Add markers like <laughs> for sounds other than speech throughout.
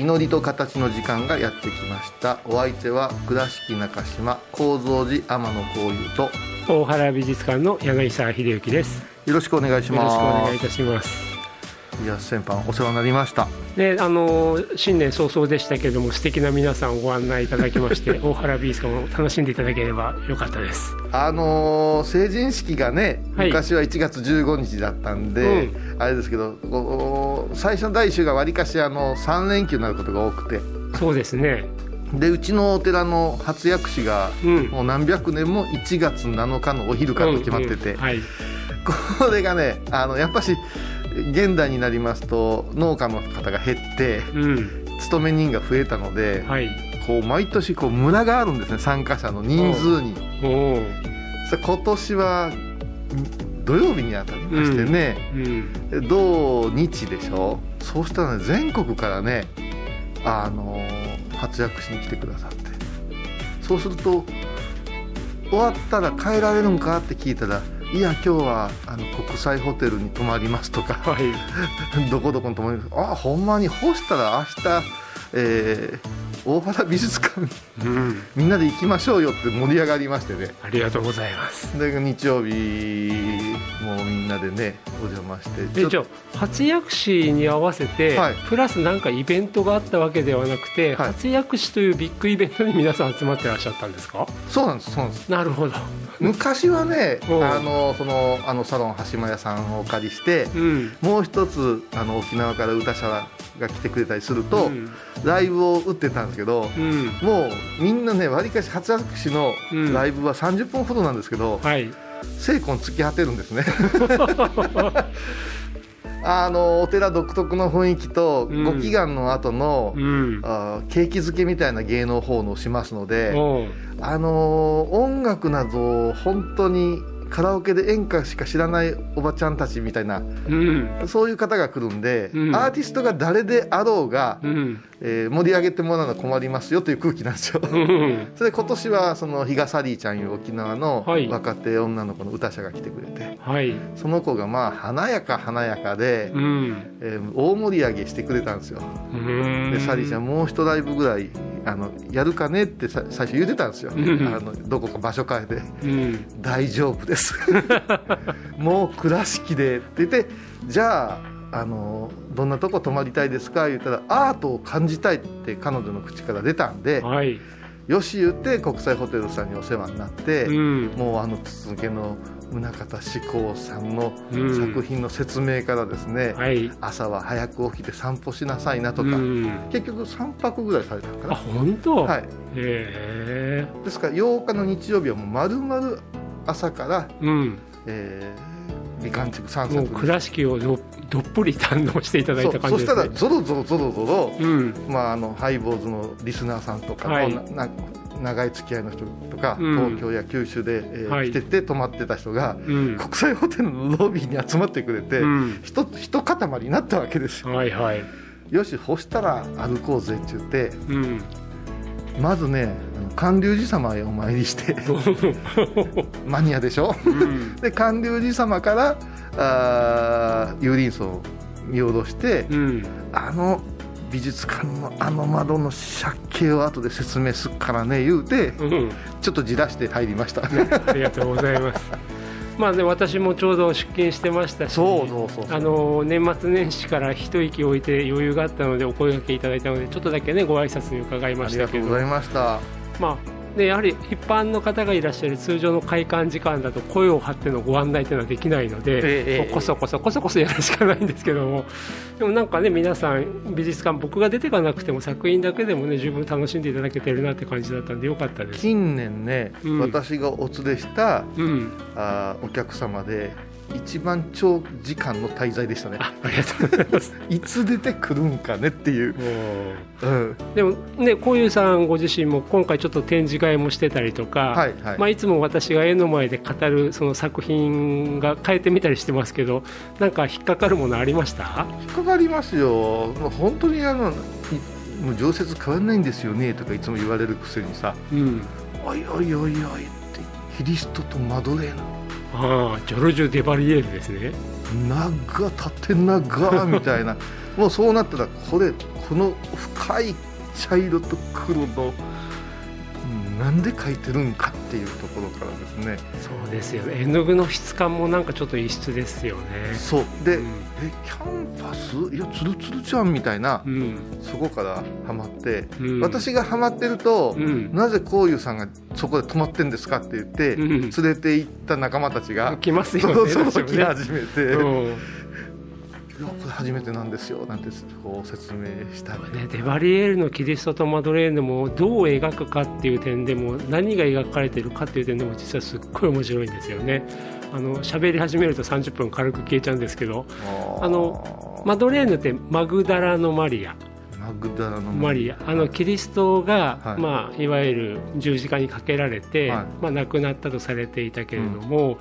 祈りと形の時間がやってきましたお相手は倉敷中島高蔵寺天野幸雄と大原美術館の柳沢秀幸です。よろしくお願いしよろしくおます願いいたします。いや先般お世話になりました。で、あの新年早々でしたけれども素敵な皆さんをご案内いただきまして、<laughs> 大原美術館を楽しんでいただければよかったです。あのー成人式がね、はい。昔は1月15日だったんで、あれですけど最初の第1週がわりかしあの3連休になることが多くて。そうですね。でうちのお寺の初薬師が、うん。もう何百年も1月7日のお昼からと決まってて、うんうん。はい。これがねあのやっぱし現代になりますと農家の方が減ってうん。勤め人が増えたので、はい。こう毎年こうムラがあるんですね参加者の人数に。今年は土曜日にあたりましてね、うん。土日でしょ？そうしたらね全国からねあの活躍しに来てくださってそうすると終わったら帰られるんかって聞いたら「いや今日はあの国際ホテルに泊まります」とかはい。<laughs>「どこどこに泊まります」あほんまに干したら明日、えー大原美術館うん。みんなで行きましょうよって盛り上がりましてねありがとうございます。で日曜日もうみんなでねお邪魔してで、じゃあ初薬師に合わせて、はいプラスなんかイベントがあったわけではなくて、はい初薬師というビッグイベントに皆さん集まってらっしゃったんですか？そうなんですそうなんですなるほど。昔はねうんあのそのあのサロン橋間屋さんをお借りしてうん。もう一つあの沖縄から歌者が来てくれたりすると、うんライブを打ってたんですけど、うん。もうみんなねわりかし初薬師のうんライブは30分ほどなんですけど、はい。精魂突き果てるんですね <laughs> あのお寺独特の雰囲気と、うんご祈願の後の、うん。あー景気づけみたいな芸能奉納しますので、あのー音楽など本当にカラオケで演歌しか知らないおばちゃんたちみたいなうん。そういう方が来るんで、うんアーティストが誰であろうが、うん。えー盛り上げてもらうのは困りますよという空気なんですよ。うん。それで今年はその比嘉サリーちゃんいう沖縄のはい若手女の子の歌者が来てくれて、はい。その子がまあ華やか華やかで、うん。えー大盛り上げしてくれたんですよ。うん。でサリーちゃんもう一ライブぐらいあのやるかねってさ最初言ってたんですよ、うんあのどこか場所変えてうん。大丈夫です <laughs> もう倉敷でって言ってじゃああのどんなとこ泊まりたいですか？言ったらアートを感じたいって彼女の口から出たんではい。よし言って国際ホテルさんにお世話になって、うん。もうあの筒抜けの宗像志功さんのうん作品の説明からですね、はい。朝は早く起きて散歩しなさいなとか、うん。結局3泊ぐらいされたのかあ、な本当？はい、へですから8日の日曜日はもう丸々朝から、え。うん。えー、美観地区散策倉敷をどどっぷり堪能していただいたそうそした感じですね。らゾロゾロゾロゾロ、うん。まあ、あのハイボーズのリスナーさんとか、はいなな長い付き合いの人とか、うん東京や九州で、えーはい来てて泊まってた人が、うん。国際ホテルのロビーに集まってくれて、うん。ひと一塊になったわけですよはいはい。よし干したら歩こうぜって言ってうん。まずねあの観龍寺様へお参りして <laughs> マニアでしょ？うん。<laughs> で観龍寺様からあー有林荘を見下ろして、うん。あの美術館のあの窓の借景を後で説明するからね言うてうん。ちょっとじらして入りましたありがとうございます。<laughs> まあね、私もちょうど出勤してましたし、年末年始から一息置いて余裕があったのでお声掛けいただいたのでちょっとだけねご挨拶に伺いあましたけどりがとうございましたまあでやはり一般の方がいらっしゃる通常の会館時間だと声を張ってのご案内というのはできないので、ええこそこそこそこそやるしかないんですけども。でもなんかね皆さん美術館僕が出てかなくても作品だけでもね十分楽しんでいただけてるなって感じだったんでよかったです。近年ね、うん。私がお連れしたうん、あーお客様で一番長時間の滞在でしたね。あありがとうございます。<laughs> いつ出てくるんかねっていう、うん、でもね、こういうさんご自身も今回ちょっと展示会もしてたりとか、はいはい。まあ、いつも私が絵の前で語るその作品が変えてみたりしてますけどなんか引っかかるものありました？引っかかりますよ。本当にあのいもう常設変わんないんですよねとかいつも言われるくせにさ。うん「おいおいおいおい」ってキリストとマドレーヌああジョルジュ・デバリエールですね。長縦長みたいな。<laughs> もうそうなったらこれこの深い茶色と黒のなんで描いてるんかっていうところからですね。そうですよね。絵の具の質感もなんかちょっと異質ですよね。そう。で、うん。えキャンパス？いやツルツルじゃんみたいな、うん。そこからハマって、うん。私がハマってると、うん。なぜこういうさんがそこで泊まってんですかって言って、うん。連れて行った仲間たちが来ますよねその時確かにね。始めて、初めてなんですよなんてこう説明したりね、デバリエールのキリストとマドレーヌもどう描くかっていう点でも何が描かれてるかっていう点でも実はすっごい面白いんですよね。あの喋り始めると30分軽く消えちゃうんですけどあのマドレーヌってマグダラのマリアマグダラのマリアあのキリストが、はい。いまあ、いわゆる十字架にかけられて、はい。まあ、亡くなったとされていたけれども、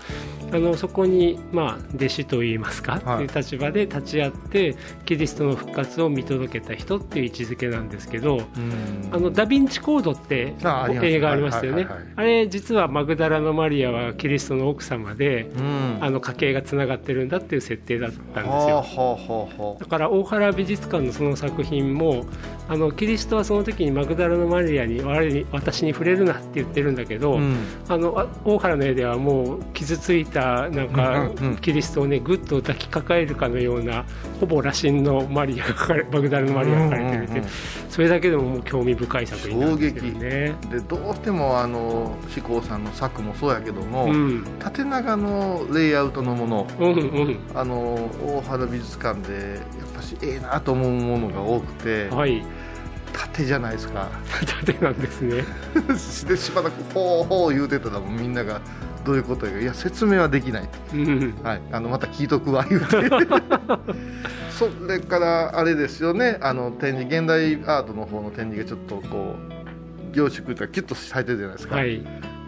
あのそこに、まあ、弟子といいますか、はい。っていう立場で立ち会ってキリストの復活を見届けた人っていう位置づけなんですけど、うん。あのダ・ヴィンチコードって映画ありましたよね、あれ実はマグダラのマリアはキリストの奥様で、うん。あの家系がつながってるんだっていう設定だったんですよ。はあはあはあはだから大原美術館のその作品もあのキリストはその時にマグダラのマリアに我に私に触れるなって言ってるんだけど、うん。あのあ大原の絵ではもう傷ついたなんかキリストをねぐっと抱きかかえるかのようなほぼ羅針のマリアが描かれマグダラのマリアが描かれてるって、それだけでももう興味深い作品なんですけどね。でどうしてもあの志功さんの作もそうやけども、うん。縦長のレイアウトのものうんうん。あの大原美術館でやっぱしええなと思うものが多くて、はい。縦じゃないですか。縦なんですね。<laughs> でしばらくほうほう言うてたらみんながどういうことやいや説明はできない、うん。はい、あのまた聞いとくわ言うて。<laughs> それからあれですよね。あの展示現代アートの方の展示がちょっとこう凝縮というかキュッとされてるじゃないですか、はい。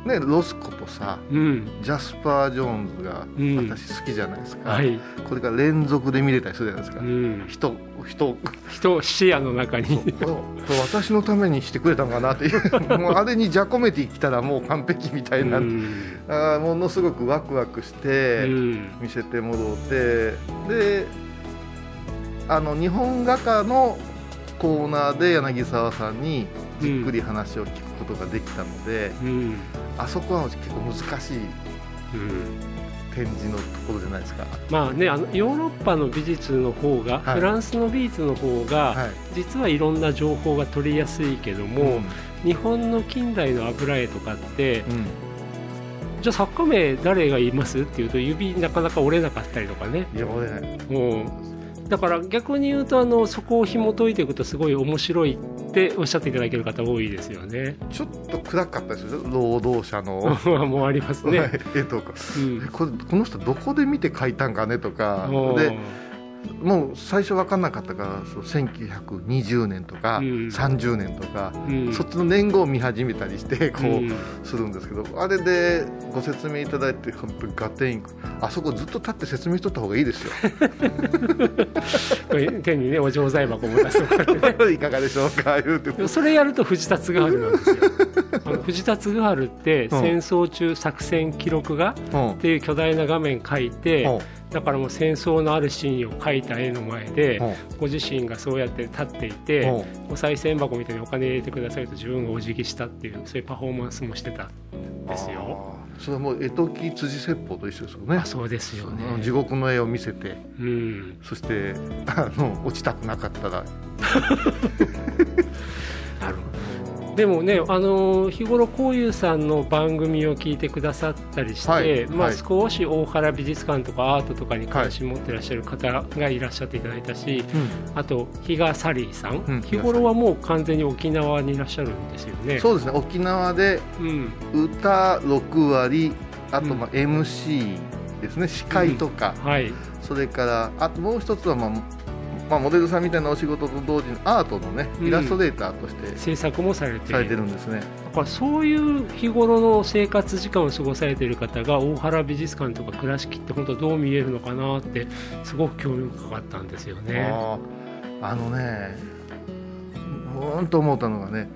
ね、ロスコとさうん。ジャスパー・ジョーンズがうん。私好きじゃないですか、はい。これが連続で見れたりするじゃないですか、うん、人人人視野の中に。これ私のためにしてくれたのかなっていう。<laughs> もうあれにジャコメティ来たらもう完璧みたいな、うん。あーものすごくワクワクしてうん。見せてもろって。であの日本画家のコーナーで柳沢さんにじっくり話を聞くことができたので、うん。あそこは結構難しい。うん展示のところじゃないですか。まあね、あのヨーロッパの美術の方が、はい。フランスの美術の方が、はい。実はいろんな情報が取りやすいけども、うん。日本の近代の油絵とかって、うん。じゃあ作家名誰がいます？っていうと指なかなか折れなかったりとかね。いや俺ねもうだから逆に言うとあのそこを紐解いていくとすごい面白いっておっしゃっていただける方多いですよね。ちょっと暗かったですよ労働者の？もうありますね。<laughs> 絵とか。うん。えこれこの人どこで見て描いたんかねとか。でもう最初分かんなかったからそう1920年とか、うん。30年とか、うん。そっちの年号を見始めたりしてこう、うんするんですけどあれでご説明いただいて本当にガテンあそこずっと立って説明しとった方がいいですよ。手にねお錠剤箱も出すとかってね。<laughs> いかがでしょうか言うて。それやると藤田津軽なんですよ。<laughs> 藤田津軽ってうん戦争中作戦記録画うん。っていう巨大な画面描いてだからもう戦争のあるシーンを描いた絵の前でう。んご自身がそうやって立っていてう。んお賽銭箱みたいにお金入れてくださいと自分がお辞儀したっていうそういうパフォーマンスもしてたんですよ。それはもう絵解き辻説法と一緒ですよね。あそうですよね。地獄の絵を見せてうん。そしてあの落ちたくなかったら <laughs> でもね、あの日頃こういうさんの番組を聞いてくださったりして、はい。まあ、はい。少し大原美術館とかアートとかに関心持ってらっしゃる方がいらっしゃっていただいたし、あと比嘉サリーさん、うん。日頃はもう完全に沖縄にいらっしゃるんですよね。そうですね。沖縄でうん。歌6割あとまあ MC ですね。司会とか、はい。それからあともう一つは、まあまあ、モデルさんみたいなお仕事と同時にアートのねうん。イラストレーターとして制作もされてされてるんですね、だからそういう日頃の生活時間を過ごされている方が大原美術館とか倉敷って本当どう見えるのかなってすごく興味深かったんですよね。あのねほんと思ったのがね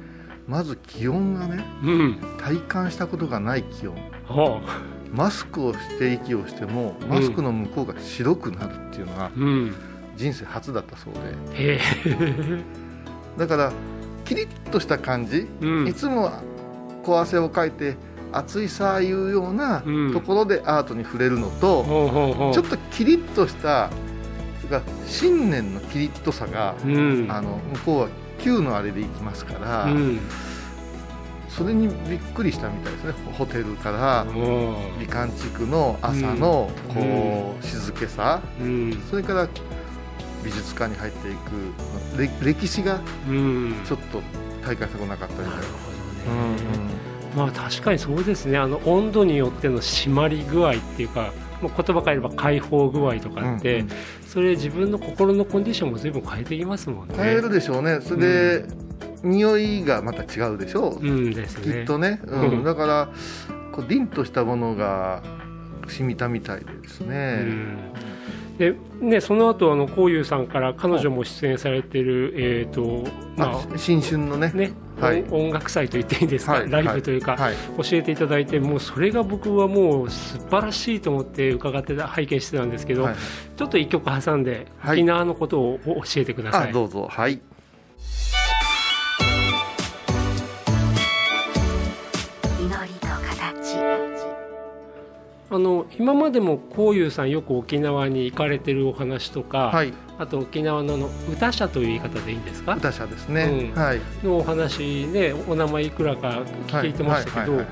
まず気温がねうん、体感したことがない気温。はマスクをして息をしてもマスクの向こうが白くなるっていうのがあ、うん、人生初だったそうで。だからキリッとした感じ、うん。いつも小汗をかいて暑いさあいうようなうん。ところでアートに触れるのと、ほうほうほう。ちょっとキリッとしたそれから信念のキリッとさが、うん、あの向こうは旧のあれで行きますから、うん、それにびっくりしたみたいですね。ホテルからお美観地区の朝のうん。こう静けさ、うん、それから美術館に入っていくれ歴史がうん、ちょっと体感したことなかったみたいな。まあ確かにそうですね。あの温度によっての締まり具合っていうか。もう言葉変えれば解放具合とかって、うんうんそれ自分の心のコンディションも随分変えてきますもんね。変えるでしょうねそれで、匂いがまた違うでしょう、うんですね。きっとね、うんうんだからこう凛としたものが染みたみたいでですうね、んでね、その後あのこういうさんから彼女も出演されてる、えーとまあ新春のね。あねはい。音楽祭と言っていいんですか、はい。ライブというか、はい。教えていただいてもうそれが僕はもう素晴らしいと思って伺ってた拝見してたんですけど、はい。ちょっと一曲挟んではい。沖縄のことを教えてください。あどうぞ。はいあの今までもこういうさんよく沖縄に行かれてるお話とか、はい。あと沖縄のあの歌者という言い方でいいんですか？歌者ですね、うん。はい。のお話ねお名前いくらか聞いてましたけどは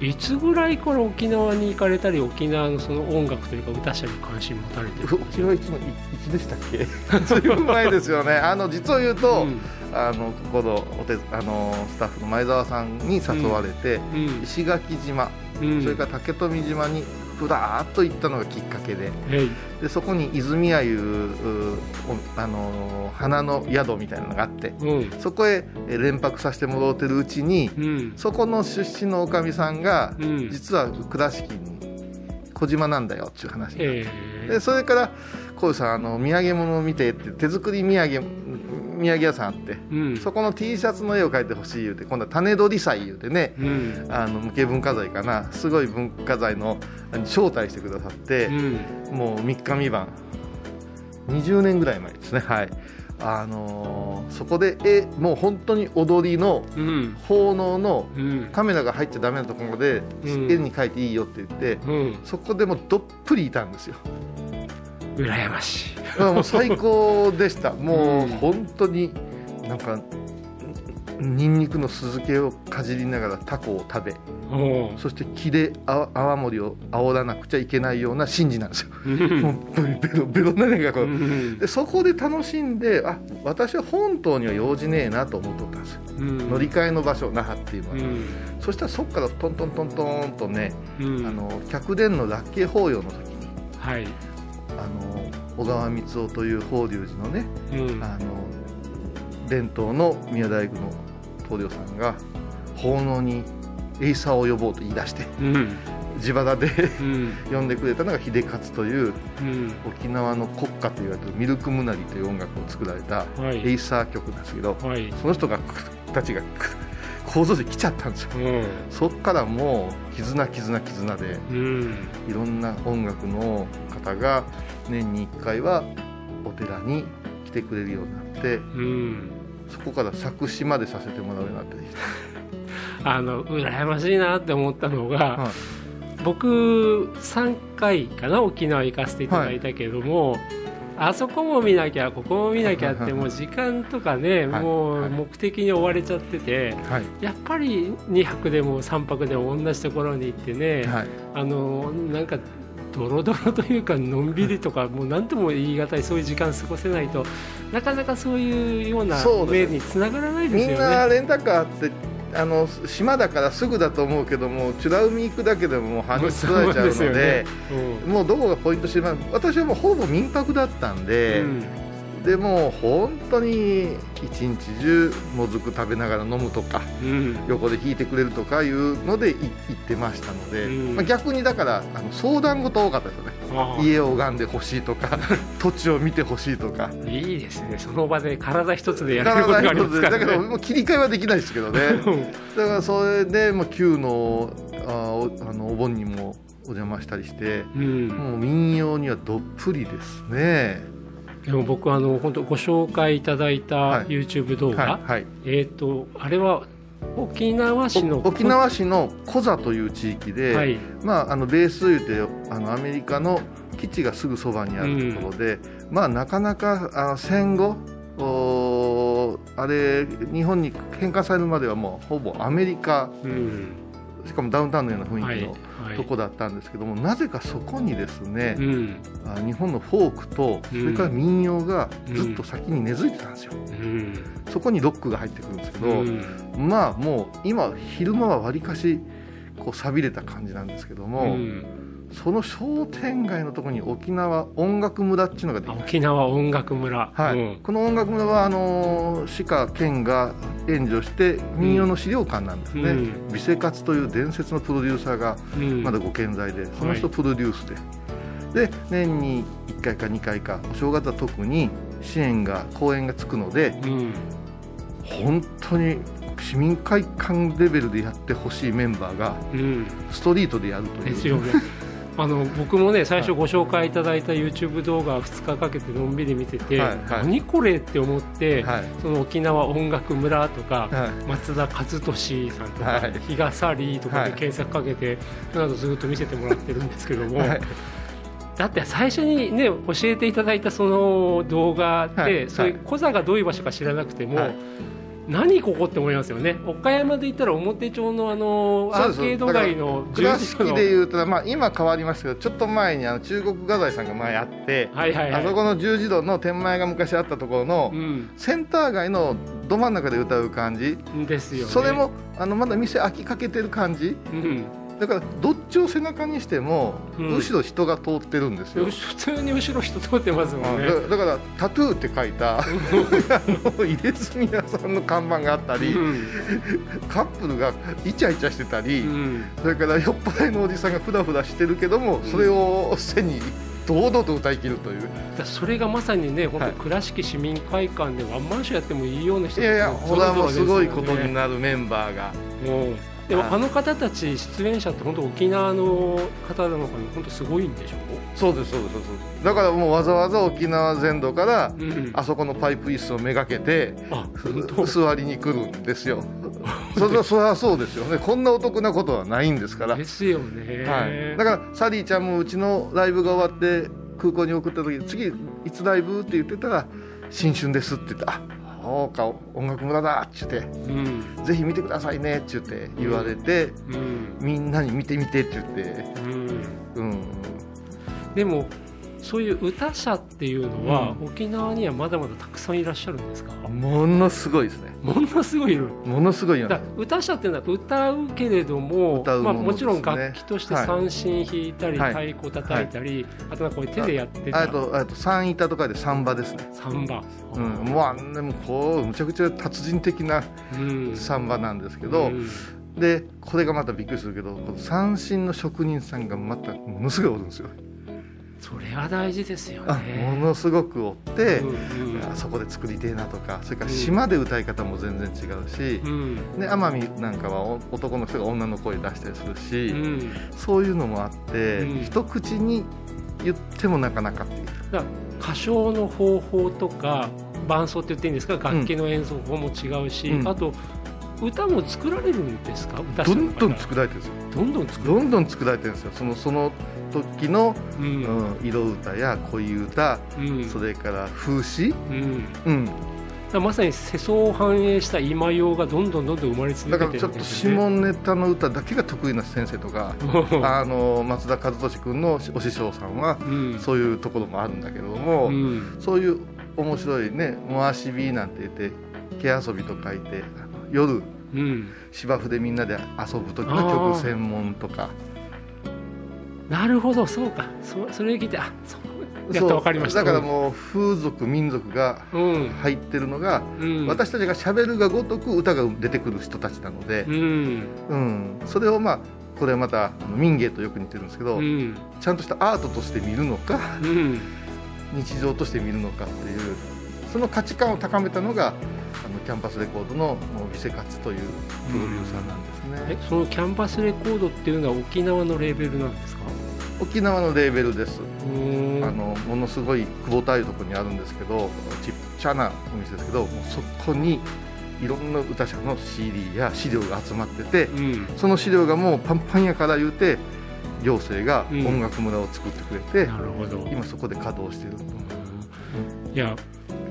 いつぐらいから沖縄に行かれたり沖縄のその音楽というか歌者に関心持たれてるうちはいつもいいつでしたっけ？<laughs> ずいぶん前ですよね。あの実を言うと、うんあのここのお手あのスタッフの前澤さんに誘われて、うん石垣島、うん。それから竹富島にふらーっと行ったのがきっかけで。はい。でそこに泉屋いううおあの花の宿みたいなのがあってうん。そこへえ連泊させてもらってるうちにうん。そこの出身のおかみさんが、うん。実は倉敷に小島なんだよっていう話があって。えでそれからこういうさんあの土産物を見てって手作り土産土産屋さんあってうん。そこの T シャツの絵を描いてほしい言うて今度は種取り祭言うてねうん。あの無形文化財かなすごい文化財の招待してくださって、うん。もう3日三晩。20年ぐらい前ですね。はい。あのーそこで絵もう本当に踊りのうん。奉納のうん。カメラが入っちゃダメなところで、うん。絵に描いていいよって言ってうん。そこでもうどっぷりいたんですよ羨ましい。あもう最高でした。もううん本当になんかニンニクの酢漬けをかじりながらタコを食べそして木であ泡盛を煽らなくちゃいけないような神事なんですよ。うん。もうベロベロながらこう。うん。でそこで楽しんであ私は本島には用事ねえなと思っとったんですよ。うん。乗り換えの場所那覇っていうのは、うん。そしたらそこからトントントントンとね、うん。あの客殿のラッキー法要の時にはいあの小川三夫という法隆寺のねうん。あの伝統の宮大工の棟梁さんが奉納にエイサーを呼ぼうと言い出してうん。自腹でうん。<laughs> 呼んでくれたのが日出克といううん。沖縄の国歌と言われてるミルクムナリという音楽を作られたはい。エイサー曲なんですけど、はい。その人がたちが構造で来ちゃったんですよ。うん。そっからもう絆絆絆でうん。いろんな音楽の方が年に1回はお寺に来てくれるようになってうん。そこから作詞までさせてもらうようになってき <laughs> あの羨ましいなって思ったのが、た、はい。僕3回かな沖縄行かせていただいたけれども、あそこも見なきゃここも見なきゃってもう時間とかね、<laughs> はい。もはいう目的に追われちゃっててはい。やっぱり2泊でも3泊でも同じところに行ってね、はい。あのなんかドロドロというかのんびりとか <laughs> もう何とも言い難いそういう時間過ごせないとなかなかそういうような目につながらないですよみんなね。レンタカーってあの島だからすぐだと思うけども美ら海行くだけでももう半日取られちゃうのでね。うん。もうどこがポイント知りません私はもうほぼ民泊だったんで、うんでもう本当に一日中もずく食べながら飲むとかうん。横で引いてくれるとかいうのでい行ってましたので、うん。まあ、逆にだからあの相談事多かったですよね。家を拝んでほしいとか <laughs> 土地を見てほしいとか。いいですね。その場で体一つでやれることがありますからだけどね。もう切り替えはできないですけどね。<laughs> だからそれで、まあ、旧のあおあのお盆にもお邪魔したりしてうん。もう民謡にはどっぷりですねでも僕あの本当ご紹介いただいたはい。YouTube 動画、はい、はい、えっ、とあれは沖縄市のお沖縄市のコザという地域で、はい。まあ、あのベース言うてあのアメリカの基地がすぐそばにあるところで、まあ、なかなかあ戦後おーあれ日本に返還されるまではもうほぼアメリカ。うん。しかもダウンタウンのような雰はい囲気の。はいとこだったんですけども、なぜかそこにですね、うん。あ日本のフォークとそれから民謡がずっと先に根付いてたんですよ、うん。そこにロックが入ってくるんですけど、うん。まあもう今昼間はわりかしこう寂れた感じなんですけども、うんその商店街のところに沖縄音楽村っていうのができ沖縄音楽村、はい。うん。この音楽村はあの市か県が援助して民謡の資料館なんですね、うん。美生活という伝説のプロデューサーがうん。まだご健在で、その人プロデュースで、で年に1回か2回かお正月は特に支援が公演がつくのでうん。本当に市民会館レベルでやってほしいメンバーがうん。ストリートでやるという。ですよねあの僕もね最初ご紹介いただいた YouTube 動画2日かけてのんびり見てて、はいはい。何これって思って、はい。その沖縄音楽村とか、はい。松田和俊さんとか、はい。日笠りとかはい。で検索かけて、その後ずっと見せてもらってるんですけども、はい。だって最初にね教えていただいたその動画で、はい。そういうコザがどういう場所か知らなくても、はい何ここって思いますよね。岡山で言ったら表町のあのアーケード街の倉敷でいうと、まあ、今変わりましたけどちょっと前にあの中国画材さんが前あって、はいはいはい。あそこの十字路の天満屋が昔あったところの、うん。センター街のど真ん中で歌う感じ、ですよね。それもあのまだ店開きかけてる感じ。うんだからどっちを背中にしても、うん。後ろ人が通ってるんですよ、普通に後ろ人通ってますもんね、だだからタトゥーって書いた <laughs> あの入れ墨屋さんの看板があったり、うん。カップルがイチャイチャしてたり、うん。それから酔っ払いのおじさんがふらふらしてるけども、それを背に堂々と歌い切るという。だそれがまさにね本当はい。倉敷市民会館でワンマンショーやってもいいような人いやいやたちこれはもうすごいことにるなるメンバーがでもはい。あの方たち出演者って本当沖縄の方なのかな本当すごいんでしょそうですそうですそうです。だからもうわざわざ沖縄全土からあそこのパイプ椅子をめがけて座りに来るんですよ。<laughs> それはそりゃそうですよね。こんなお得なことはないんですから、ですよね、はい、だからサリーちゃんもうちのライブが終わって空港に送った時次いつライブって言ってたら新春ですって言ってあそうか音楽村だって言ってうん。ぜひ見てくださいねって言って言われて、うん。みんなに見てみてって言って。うん。うん。でもそういう歌者っていうのは、沖縄にはまだまだたくさんいらっしゃるんですか？ものすごいですね。ものすごいいるものすごいよだ歌者っていうのは歌うけれどもまあ、もちろん楽器としてはい。三振弾いたり、はい。太鼓叩いたり、あとなんかこう手でやってた。あとあと三板とかでサンバですね。サンバ、うん、もうあんなもうこうむちゃくちゃ達人的なうん。サンバなんですけど、うん。でこれがまたびっくりするけど三振の職人さんがまたものすごいおるんですよそれは大事ですよあねものすごくおって、うんあそこで作りてえなとかそれから島で歌い方も全然違うしう、ん。で奄美なんかはお男の人が女の声出したりするし、うん。そういうのもあって、うん。一口に言ってもなかなかっていう。歌唱の方法とか伴奏って言っていいんですか？楽器の演奏法も違うし、うん。あと歌も作られるんですか？歌どんどんる作られてるんですよ。どんどん作る。どんどん作られてるんですよ。そのその時の、ううんん、色歌や恋歌、うん。それから風刺、うん。うん、まさに世相を反映した今用がどんどんどんどん生まれ続けてだからちょっと。下ネタの歌だけが得意な先生とか <laughs> あの松田和俊君のお師匠さんはうん。そういうところもあるんだけれども、うん。そういう面白いね「回し火」なんて言って毛遊びと書いて夜。うん、芝生でみんなで遊ぶ時の曲専門とか。なるほど。そうか。そそれ聞いてあそう。やっと分かりました。だからもう風俗民族がうん、入ってるのが、うん、私たちがしゃべるがごとく歌が出てくる人たちなのでう、ん。うん。それをまあこれはまた民芸とよく似てるんですけど、うん。ちゃんとしたアートとして見るのかうん。日常として見るのかっていうその価値観を高めたのがあのキャンパスレコードのもうビセカツというプロデューサーなんですね、えそのキャンパスレコードっていうのは沖縄のレーベルなんですか？沖縄のレーベルです、あのものすごい久保田いうところにあるんですけどちっちゃなお店ですけどもうそこにいろんな歌者の CD や資料が集まっててうん。その資料がもうパンパンやから言うて行政がうん。音楽村を作ってくれて、なるほど。今そこで稼働してるいや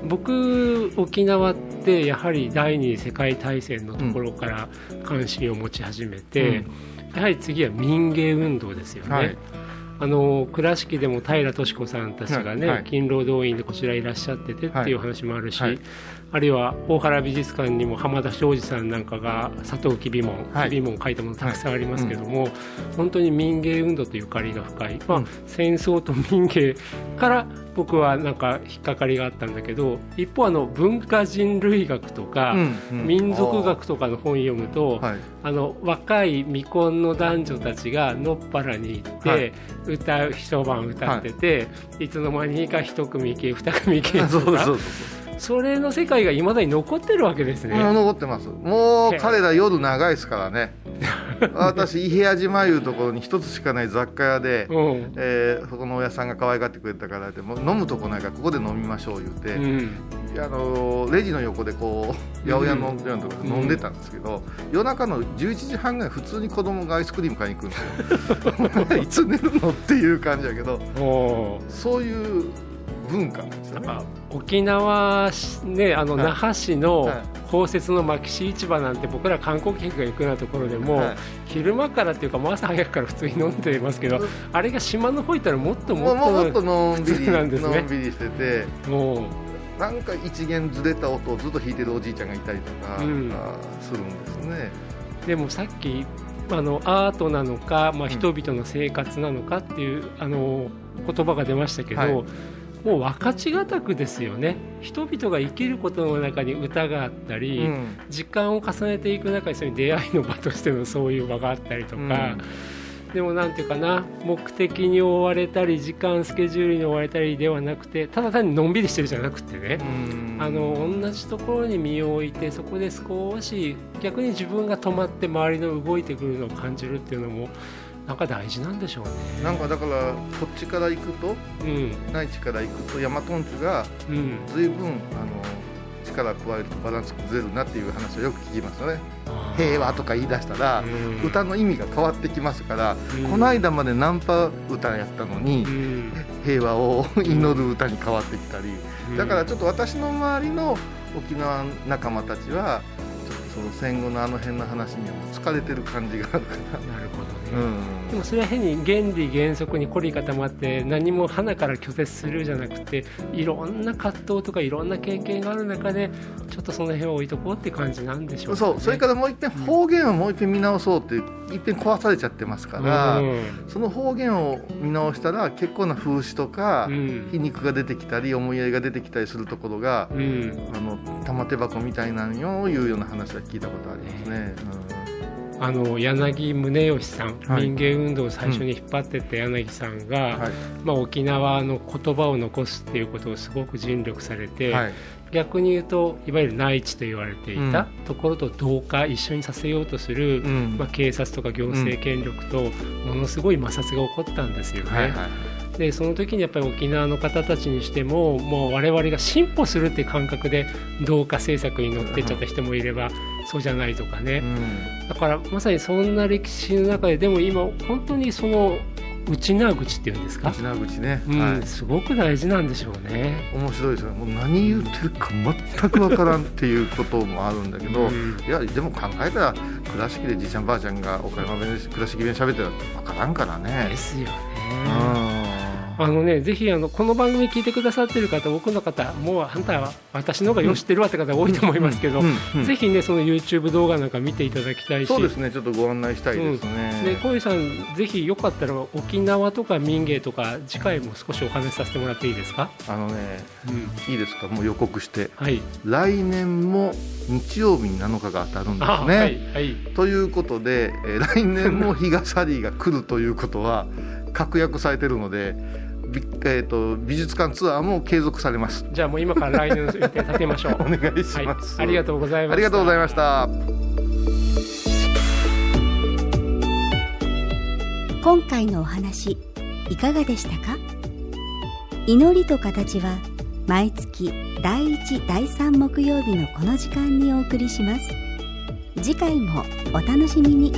僕沖縄ってやはり第二次世界大戦のところから関心を持ち始めて、やはり次は民芸運動ですよね、はいあの倉敷でも平敏子さんたちがね、はい。はい。勤労動員でこちらいらっしゃっててっていう話もあるし、はい。あるいは大原美術館にも浜田庄司さんなんかが佐藤吉備門、はい。吉備門書いたものたくさんありますけども、本当に民芸運動とゆかりが深い、まあうん。戦争と民芸から僕はなんか引っかかりがあったんだけど一方あの文化人類学とか、民族学とかの本読むと、はいあの若い未婚の男女たちがのっぱらに行って、はい。歌う一晩歌ってて、い、つの間にか一組系二組系そうとかそうそうそれの世界がいまだに残ってるわけですね。もう残ってます。もう彼ら夜長いですからね。<laughs> 私伊平屋島いうところに一つしかない雑貨屋で、うん。えーそこのおやさんが可愛がってくれたからでもう飲むとこないからここで飲みましょう言うて、うんあのレジの横でこう八百屋のところで飲んでたんですけど、夜中の11時半ぐらい普通に子供がアイスクリーム買いに行くんですよ。<laughs> いつ寝るのっていう感じやけどそういう文化なんですよね。沖縄市ねあのはい。那覇市のはい。公設の牧師市場なんて僕ら観光客が行くようなところでも、はい。昼間からっていうか朝早くから普通に飲んでますけど、うん。あれが島の方行ったらもっともっもうもっととのんび普り通なんですね。のんびりしてて。もうなんか一元ずれた音をずっと弾いてるおじいちゃんがいたりとか、うん。あするんですね。でもさっきあのアートなのか、まあ、ん。人々の生活なのかっていう、あの言葉が出ましたけど、はい。もう分かちがたくですよね。人々が生きることの中に歌があったり、うん。時間を重ねていく中にそ出会いの場としてのそういう場があったりとか、でもなんていうかな目的に追われたり時間スケジュールに追われたりではなくてただ単にのんびりしてるじゃなくてね、うん。あの同じところに身を置いてそこで少し逆に自分が止まって周りの動いてくるのを感じるっていうのもなんか大事なんでしょうね。なんかだからこっちから行くとうん。内地から行くと大和んちがうん、随分あの力を加えるとバランス崩れるなっていう話をよく聞きますよね。平和とか言い出したら、うん。歌の意味が変わってきますから、うん。この間までナンパ歌やったのに、うん。平和を祈る歌に変わってきたり、だからちょっと私の周りの沖縄仲間たちはちょっとその戦後のあの辺の話にはもう疲れてる感じがあるかなるほどね、な、うんでもそれは変に原理原則に凝り固まって何も花から拒絶するじゃなくていろんな葛藤とかいろんな経験がある中でちょっとその辺は置いとこうって感じなんでしょうか、ね、そうそれからもう一遍方言をもう一遍見直そうって一遍壊されちゃってますから、うんその方言を見直したら結構な風刺とか、うん。皮肉が出てきたり思いやりが出てきたりするところが、うん。あの玉手箱みたいなのをいうような話は聞いたことありますね。あの柳宗悦さん、はい。民芸運動を最初に引っ張ってった柳さんが、うんはい。まあ、沖縄の言葉を残すっていうことをすごく尽力されて、はい。逆に言うといわゆる内地と言われていたうん。ところと同化一緒にさせようとする、うん。まあ、警察とか行政権力とものすごい摩擦が起こったんですよね。はいはいでその時にやっぱり沖縄の方たちにしてももう我々が進歩するっていう感覚で同化政策に乗ってっちゃった人もいれば、そうじゃないとかね、だからまさにそんな歴史の中ででも今本当にその内縄口っていうんですか？内縄口ね、うんはい。すごく大事なんでしょうね。面白いですよね。もう何言ってるか全くわからんっていうこともあるんだけど、うん。いやでも考えたら倉敷でじいちゃんばあちゃんが岡山弁で倉敷弁喋ってたらわからんからね。ですよね。うんあのね、ぜひあのこの番組聞いてくださってる方、多くの方、もうあんたは私の方がよう知ってるわって方多いと思いますけど、ぜひね、その YouTube 動画なんか見ていただきたいし、そうですねちょっとご案内したいですね、で小井さん、ぜひよかったら沖縄とか民芸とか、次回も少しお話しさせてもらっていいですか？あのねうん、いいですか？もう予告して。はい、来年も日曜日に7日が当たるんですね、あはい、はい、ということで、えー来年も日傘リーが来るということは確約されてるので、びえー、と美術館ツアーも継続されます。じゃあもう今から来年の予定立てましょう。<laughs> お願いしはい。ます、、ありがとうございました。ありがとうございました。今回のお話いかがでしたか？祈りと形は毎月第1第3木曜日のこの時間にお送りします。次回もお楽しみに